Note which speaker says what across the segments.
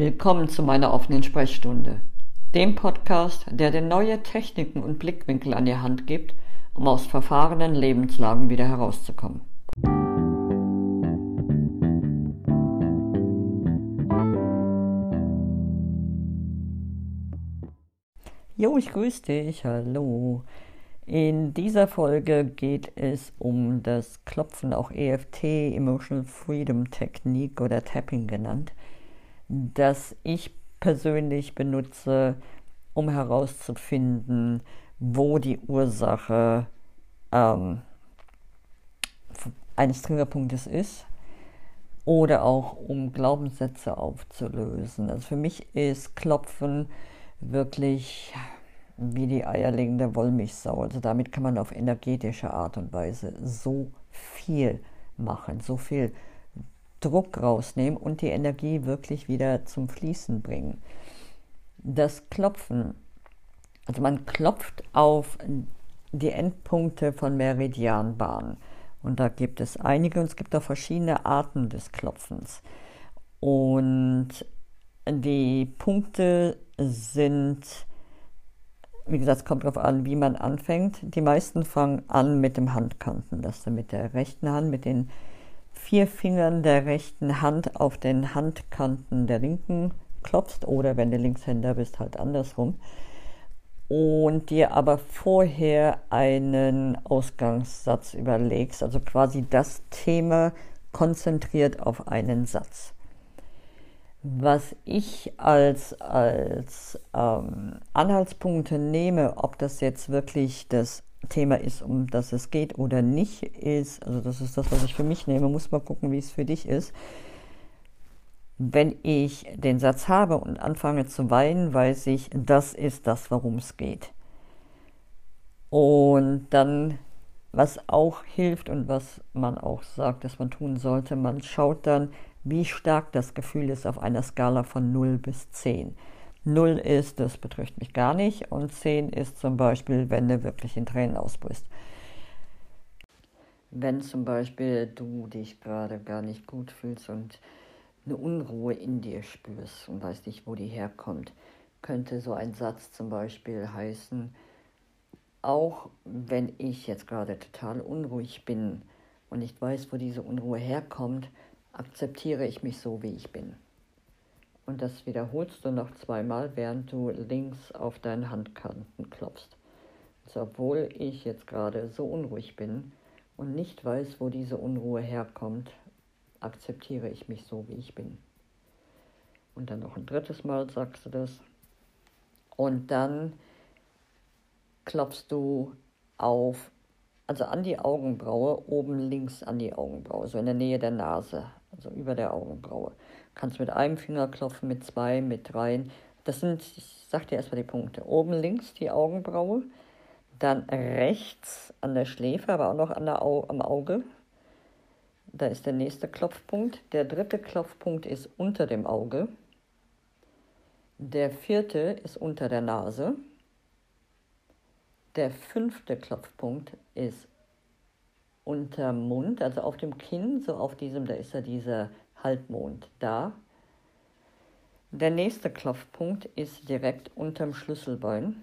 Speaker 1: Willkommen zu meiner offenen Sprechstunde, dem Podcast, der dir neue Techniken und Blickwinkel an die Hand gibt, um aus verfahrenen Lebenslagen wieder herauszukommen. Jo, ich grüße dich, hallo. In dieser Folge geht es um das Klopfen, auch EFT, Emotional Freedom Technique oder Tapping genannt das ich persönlich benutze, um herauszufinden, wo die Ursache ähm, eines Triggerpunktes ist oder auch um Glaubenssätze aufzulösen. Also für mich ist Klopfen wirklich wie die eierlegende Wollmilchsau. Also damit kann man auf energetische Art und Weise so viel machen, so viel Druck rausnehmen und die Energie wirklich wieder zum Fließen bringen. Das Klopfen, also man klopft auf die Endpunkte von Meridianbahnen. Und da gibt es einige und es gibt auch verschiedene Arten des Klopfens. Und die Punkte sind, wie gesagt, es kommt darauf an, wie man anfängt. Die meisten fangen an mit dem Handkanten, dass du mit der rechten Hand, mit den vier Fingern der rechten Hand auf den Handkanten der linken klopfst oder wenn du Linkshänder bist, halt andersrum. Und dir aber vorher einen Ausgangssatz überlegst, also quasi das Thema konzentriert auf einen Satz. Was ich als, als ähm, Anhaltspunkte nehme, ob das jetzt wirklich das Thema ist, um das es geht oder nicht ist, also das ist das, was ich für mich nehme, muss mal gucken, wie es für dich ist. Wenn ich den Satz habe und anfange zu weinen, weiß ich, das ist das, worum es geht. Und dann, was auch hilft und was man auch sagt, dass man tun sollte, man schaut dann, wie stark das Gefühl ist auf einer Skala von 0 bis 10. 0 ist, das betrifft mich gar nicht. Und 10 ist zum Beispiel, wenn du wirklich in Tränen ausbrichst. Wenn zum Beispiel du dich gerade gar nicht gut fühlst und eine Unruhe in dir spürst und weißt nicht, wo die herkommt, könnte so ein Satz zum Beispiel heißen, auch wenn ich jetzt gerade total unruhig bin und nicht weiß, wo diese Unruhe herkommt, akzeptiere ich mich so, wie ich bin. Und das wiederholst du noch zweimal, während du links auf deinen Handkanten klopfst. Also obwohl ich jetzt gerade so unruhig bin und nicht weiß, wo diese Unruhe herkommt, akzeptiere ich mich so, wie ich bin. Und dann noch ein drittes Mal sagst du das. Und dann klopfst du auf, also an die Augenbraue, oben links an die Augenbraue, so in der Nähe der Nase, also über der Augenbraue. Kannst mit einem Finger klopfen, mit zwei, mit dreien. Das sind, ich sag dir erstmal die Punkte. Oben links die Augenbraue, dann rechts an der Schläfe, aber auch noch an der Au am Auge. Da ist der nächste Klopfpunkt. Der dritte Klopfpunkt ist unter dem Auge. Der vierte ist unter der Nase. Der fünfte Klopfpunkt ist unterm Mund, also auf dem Kinn, so auf diesem, da ist ja dieser Halbmond da. Der nächste Klopfpunkt ist direkt unterm Schlüsselbein.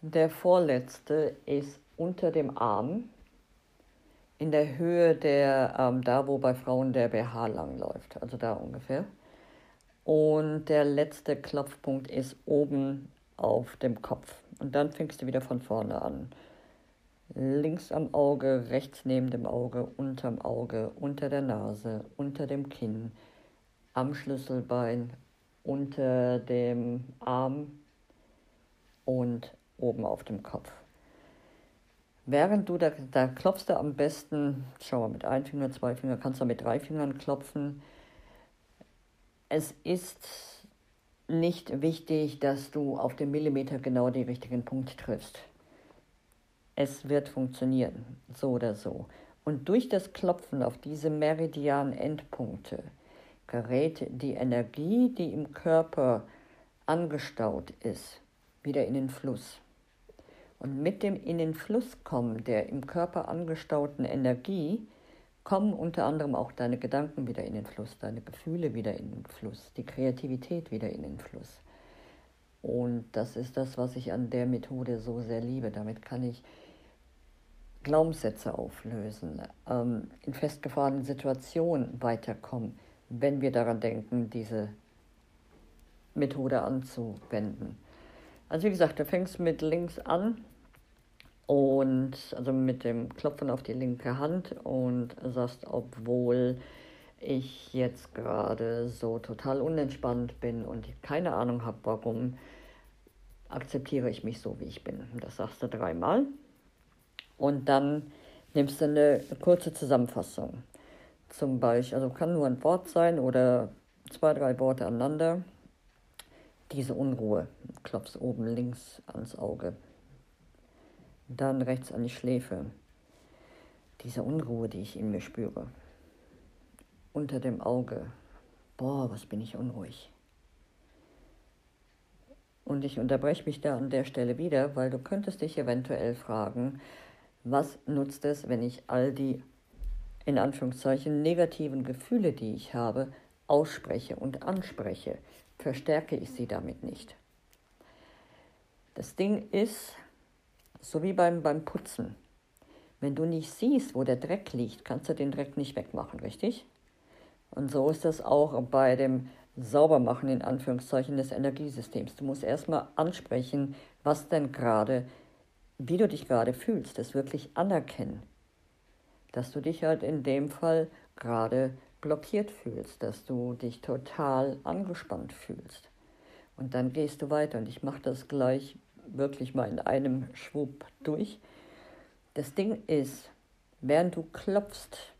Speaker 1: Der vorletzte ist unter dem Arm, in der Höhe der, ähm, da wo bei Frauen der BH langläuft, also da ungefähr. Und der letzte Klopfpunkt ist oben auf dem Kopf. Und dann fängst du wieder von vorne an links am Auge, rechts neben dem Auge, unterm Auge, unter der Nase, unter dem Kinn, am Schlüsselbein, unter dem Arm und oben auf dem Kopf. Während du da, da klopfst du am besten, schau mal, mit einem Finger, zwei Finger, kannst du mit drei Fingern klopfen. Es ist nicht wichtig, dass du auf den Millimeter genau den richtigen Punkt triffst es wird funktionieren, so oder so. Und durch das Klopfen auf diese Meridian-Endpunkte gerät die Energie, die im Körper angestaut ist, wieder in den Fluss. Und mit dem in den Fluss kommen der im Körper angestauten Energie kommen unter anderem auch deine Gedanken wieder in den Fluss, deine Gefühle wieder in den Fluss, die Kreativität wieder in den Fluss. Und das ist das, was ich an der Methode so sehr liebe. Damit kann ich Glaubenssätze auflösen, ähm, in festgefahrenen Situationen weiterkommen, wenn wir daran denken, diese Methode anzuwenden. Also wie gesagt, du fängst mit links an und also mit dem Klopfen auf die linke Hand und sagst, obwohl ich jetzt gerade so total unentspannt bin und keine Ahnung habe, warum, akzeptiere ich mich so, wie ich bin. Das sagst du dreimal. Und dann nimmst du eine kurze Zusammenfassung. Zum Beispiel, also kann nur ein Wort sein oder zwei, drei Worte aneinander. Diese Unruhe, klopfst oben links ans Auge. Dann rechts an die Schläfe. Diese Unruhe, die ich in mir spüre. Unter dem Auge. Boah, was bin ich unruhig. Und ich unterbreche mich da an der Stelle wieder, weil du könntest dich eventuell fragen, was nutzt es, wenn ich all die in Anführungszeichen negativen Gefühle, die ich habe, ausspreche und anspreche? Verstärke ich sie damit nicht? Das Ding ist, so wie beim, beim Putzen. Wenn du nicht siehst, wo der Dreck liegt, kannst du den Dreck nicht wegmachen, richtig? Und so ist das auch bei dem Saubermachen in Anführungszeichen des Energiesystems. Du musst erstmal ansprechen, was denn gerade wie du dich gerade fühlst, das wirklich anerkennen. Dass du dich halt in dem Fall gerade blockiert fühlst, dass du dich total angespannt fühlst. Und dann gehst du weiter und ich mache das gleich wirklich mal in einem Schwupp durch. Das Ding ist, während du klopfst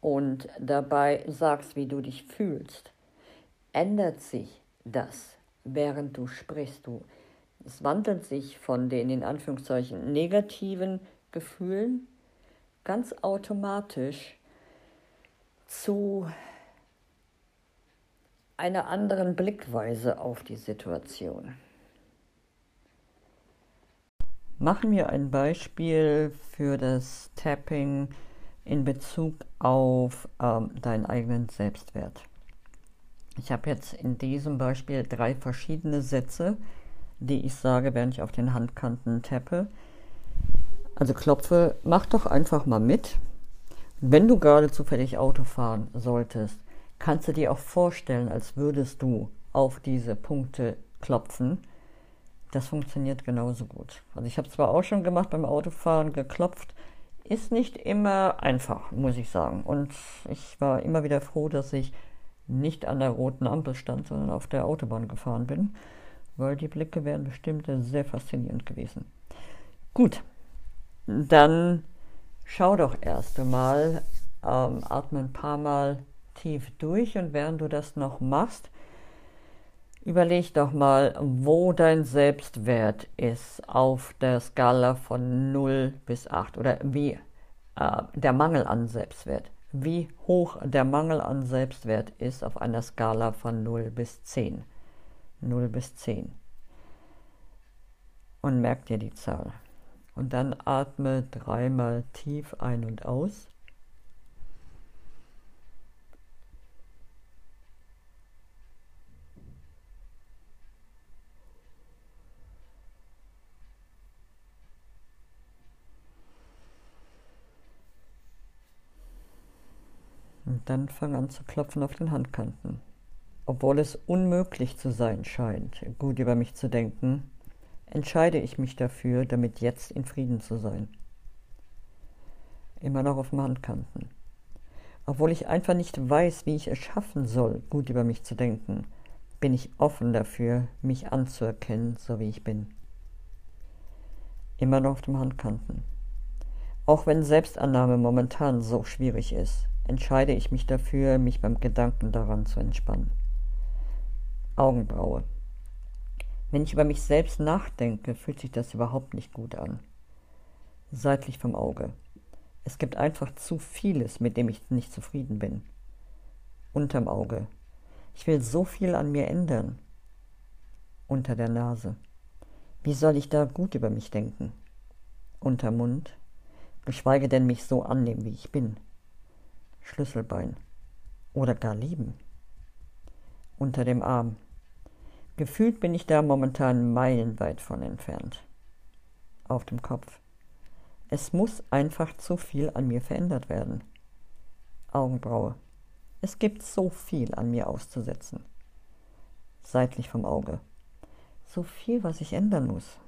Speaker 1: und dabei sagst, wie du dich fühlst, ändert sich das, während du sprichst. Du es wandelt sich von den in Anführungszeichen negativen Gefühlen ganz automatisch zu einer anderen Blickweise auf die Situation. Machen wir ein Beispiel für das Tapping in Bezug auf ähm, deinen eigenen Selbstwert. Ich habe jetzt in diesem Beispiel drei verschiedene Sätze, die ich sage, während ich auf den Handkanten tappe. Also klopfe, mach doch einfach mal mit. Wenn du gerade zufällig Auto fahren solltest, kannst du dir auch vorstellen, als würdest du auf diese Punkte klopfen. Das funktioniert genauso gut. Also ich habe zwar auch schon gemacht beim Autofahren, geklopft, ist nicht immer einfach, muss ich sagen. Und ich war immer wieder froh, dass ich nicht an der roten Ampel stand, sondern auf der Autobahn gefahren bin weil die Blicke wären bestimmt sehr faszinierend gewesen. Gut, dann schau doch erst einmal, ähm, atme ein paar Mal tief durch und während du das noch machst, überleg doch mal, wo dein Selbstwert ist auf der Skala von 0 bis 8 oder wie äh, der Mangel an Selbstwert. Wie hoch der Mangel an Selbstwert ist auf einer Skala von 0 bis 10. 0 bis 10. Und merk dir die Zahl. Und dann atme dreimal tief ein und aus. Dann fang an zu klopfen auf den Handkanten obwohl es unmöglich zu sein scheint, gut über mich zu denken, entscheide ich mich dafür, damit jetzt in Frieden zu sein. Immer noch auf dem Handkanten. Obwohl ich einfach nicht weiß, wie ich es schaffen soll, gut über mich zu denken, bin ich offen dafür, mich anzuerkennen, so wie ich bin. Immer noch auf dem Handkanten. Auch wenn Selbstannahme momentan so schwierig ist, entscheide ich mich dafür, mich beim Gedanken daran zu entspannen. Augenbraue. Wenn ich über mich selbst nachdenke, fühlt sich das überhaupt nicht gut an. Seitlich vom Auge. Es gibt einfach zu vieles, mit dem ich nicht zufrieden bin. Unterm Auge. Ich will so viel an mir ändern. Unter der Nase. Wie soll ich da gut über mich denken? Unter Mund. Geschweige denn mich so annehmen, wie ich bin. Schlüsselbein oder gar lieben. Unter dem Arm. Gefühlt bin ich da momentan meilenweit von entfernt. Auf dem Kopf. Es muss einfach zu viel an mir verändert werden. Augenbraue. Es gibt so viel an mir auszusetzen. Seitlich vom Auge. So viel, was ich ändern muss.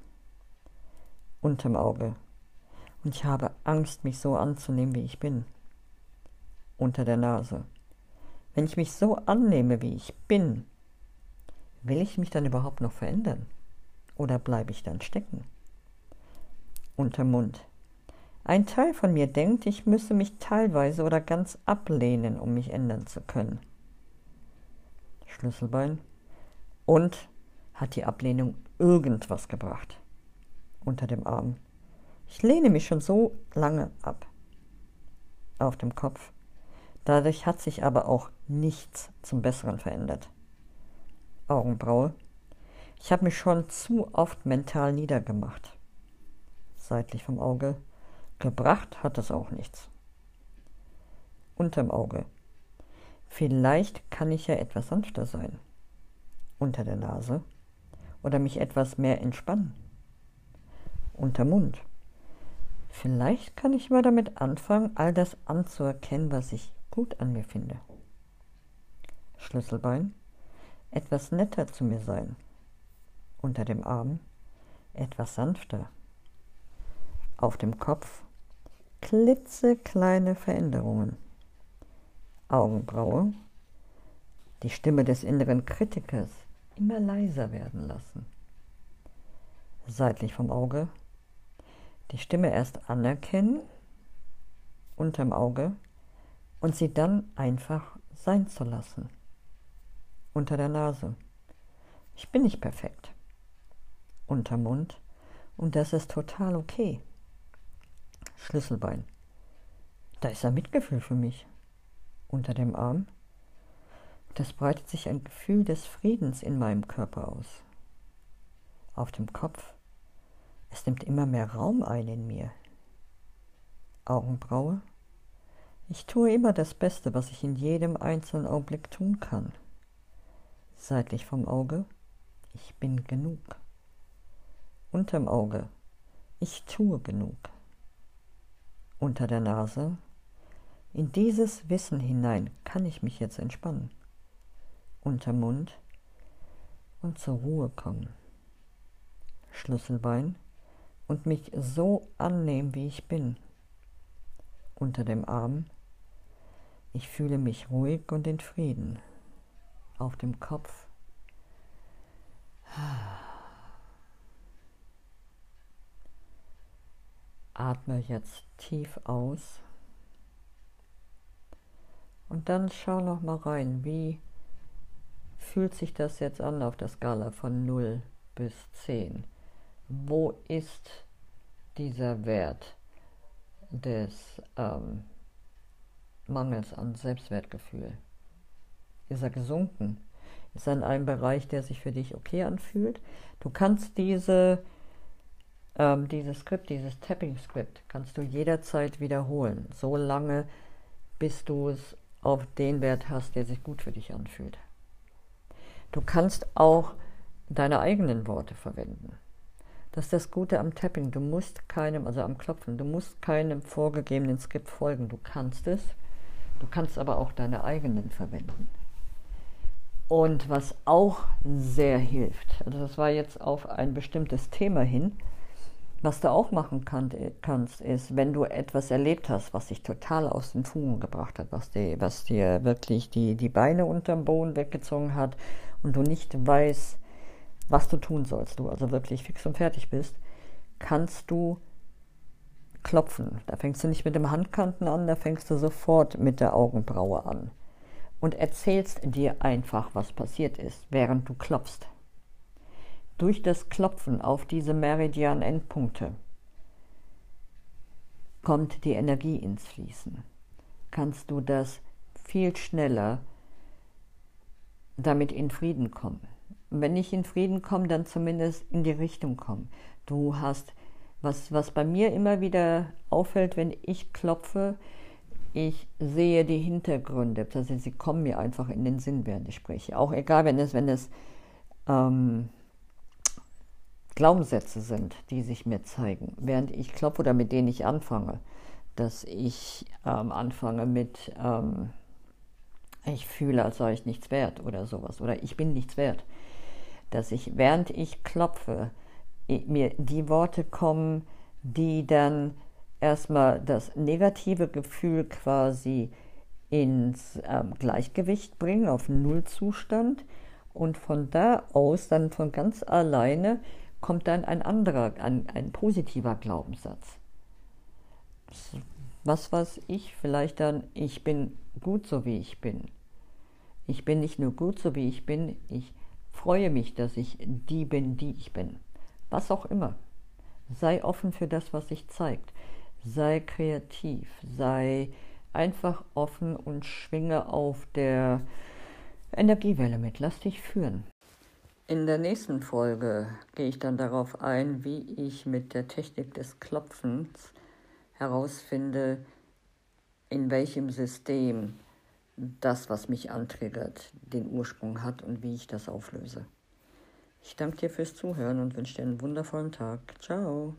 Speaker 1: Unterm Auge. Und ich habe Angst, mich so anzunehmen, wie ich bin. Unter der Nase. Wenn ich mich so annehme, wie ich bin, will ich mich dann überhaupt noch verändern? Oder bleibe ich dann stecken? Unterm Mund. Ein Teil von mir denkt, ich müsse mich teilweise oder ganz ablehnen, um mich ändern zu können. Schlüsselbein. Und hat die Ablehnung irgendwas gebracht? Unter dem Arm. Ich lehne mich schon so lange ab. Auf dem Kopf. Dadurch hat sich aber auch nichts zum Besseren verändert. Augenbraue. Ich habe mich schon zu oft mental niedergemacht. Seitlich vom Auge. Gebracht hat es auch nichts. Unterm Auge. Vielleicht kann ich ja etwas sanfter sein. Unter der Nase. Oder mich etwas mehr entspannen. Unter Mund. Vielleicht kann ich mal damit anfangen, all das anzuerkennen, was ich gut an mir finde. Schlüsselbein. Etwas netter zu mir sein. Unter dem Arm. Etwas sanfter auf dem Kopf klitzekleine Veränderungen. Augenbraue, die Stimme des inneren Kritikers immer leiser werden lassen. Seitlich vom Auge, die Stimme erst anerkennen, unterm Auge und sie dann einfach sein zu lassen. Unter der Nase. Ich bin nicht perfekt. Unter Mund und das ist total okay. Schlüsselbein. Da ist ein Mitgefühl für mich. Unter dem Arm. Das breitet sich ein Gefühl des Friedens in meinem Körper aus. Auf dem Kopf. Es nimmt immer mehr Raum ein in mir. Augenbraue. Ich tue immer das Beste, was ich in jedem einzelnen Augenblick tun kann. Seitlich vom Auge. Ich bin genug. Unterm Auge. Ich tue genug unter der Nase. In dieses Wissen hinein kann ich mich jetzt entspannen. Unterm Mund und zur Ruhe kommen. Schlüsselbein und mich so annehmen, wie ich bin. Unter dem Arm. Ich fühle mich ruhig und in Frieden. Auf dem Kopf. Atme jetzt tief aus. Und dann schau noch mal rein, wie fühlt sich das jetzt an auf der Skala von 0 bis 10? Wo ist dieser Wert des ähm, Mangels an Selbstwertgefühl? Ist er gesunken? Ist er in einem Bereich, der sich für dich okay anfühlt? Du kannst diese ähm, dieses Skript, dieses Tapping-Skript, kannst du jederzeit wiederholen, so lange, bis du es auf den Wert hast, der sich gut für dich anfühlt. Du kannst auch deine eigenen Worte verwenden. Das ist das Gute am Tapping. Du musst keinem, also am Klopfen, du musst keinem vorgegebenen Skript folgen. Du kannst es. Du kannst aber auch deine eigenen verwenden. Und was auch sehr hilft, also das war jetzt auf ein bestimmtes Thema hin, was du auch machen kann, kannst, ist, wenn du etwas erlebt hast, was dich total aus den Fugen gebracht hat, was, die, was dir wirklich die, die Beine unterm Boden weggezogen hat und du nicht weißt, was du tun sollst, du also wirklich fix und fertig bist, kannst du klopfen. Da fängst du nicht mit dem Handkanten an, da fängst du sofort mit der Augenbraue an und erzählst dir einfach, was passiert ist, während du klopfst. Durch das Klopfen auf diese Meridian-Endpunkte kommt die Energie ins Fließen. Kannst du das viel schneller damit in Frieden kommen. Wenn nicht in Frieden kommen, dann zumindest in die Richtung kommen. Du hast, was, was bei mir immer wieder auffällt, wenn ich klopfe, ich sehe die Hintergründe, heißt, sie kommen mir einfach in den Sinn, während ich spreche. Auch egal, wenn es, wenn es ähm, Glaubenssätze sind, die sich mir zeigen, während ich klopfe oder mit denen ich anfange, dass ich ähm, anfange mit, ähm, ich fühle, als sei ich nichts wert oder sowas, oder ich bin nichts wert, dass ich, während ich klopfe, mir die Worte kommen, die dann erstmal das negative Gefühl quasi ins ähm, Gleichgewicht bringen, auf Nullzustand. Und von da aus, dann von ganz alleine, kommt dann ein anderer, ein, ein positiver Glaubenssatz. Was weiß ich, vielleicht dann, ich bin gut so wie ich bin. Ich bin nicht nur gut so wie ich bin, ich freue mich, dass ich die bin, die ich bin. Was auch immer. Sei offen für das, was sich zeigt sei kreativ, sei einfach offen und schwinge auf der Energiewelle mit, lass dich führen. In der nächsten Folge gehe ich dann darauf ein, wie ich mit der Technik des Klopfens herausfinde, in welchem System das, was mich antriggert, den Ursprung hat und wie ich das auflöse. Ich danke dir fürs Zuhören und wünsche dir einen wundervollen Tag. Ciao.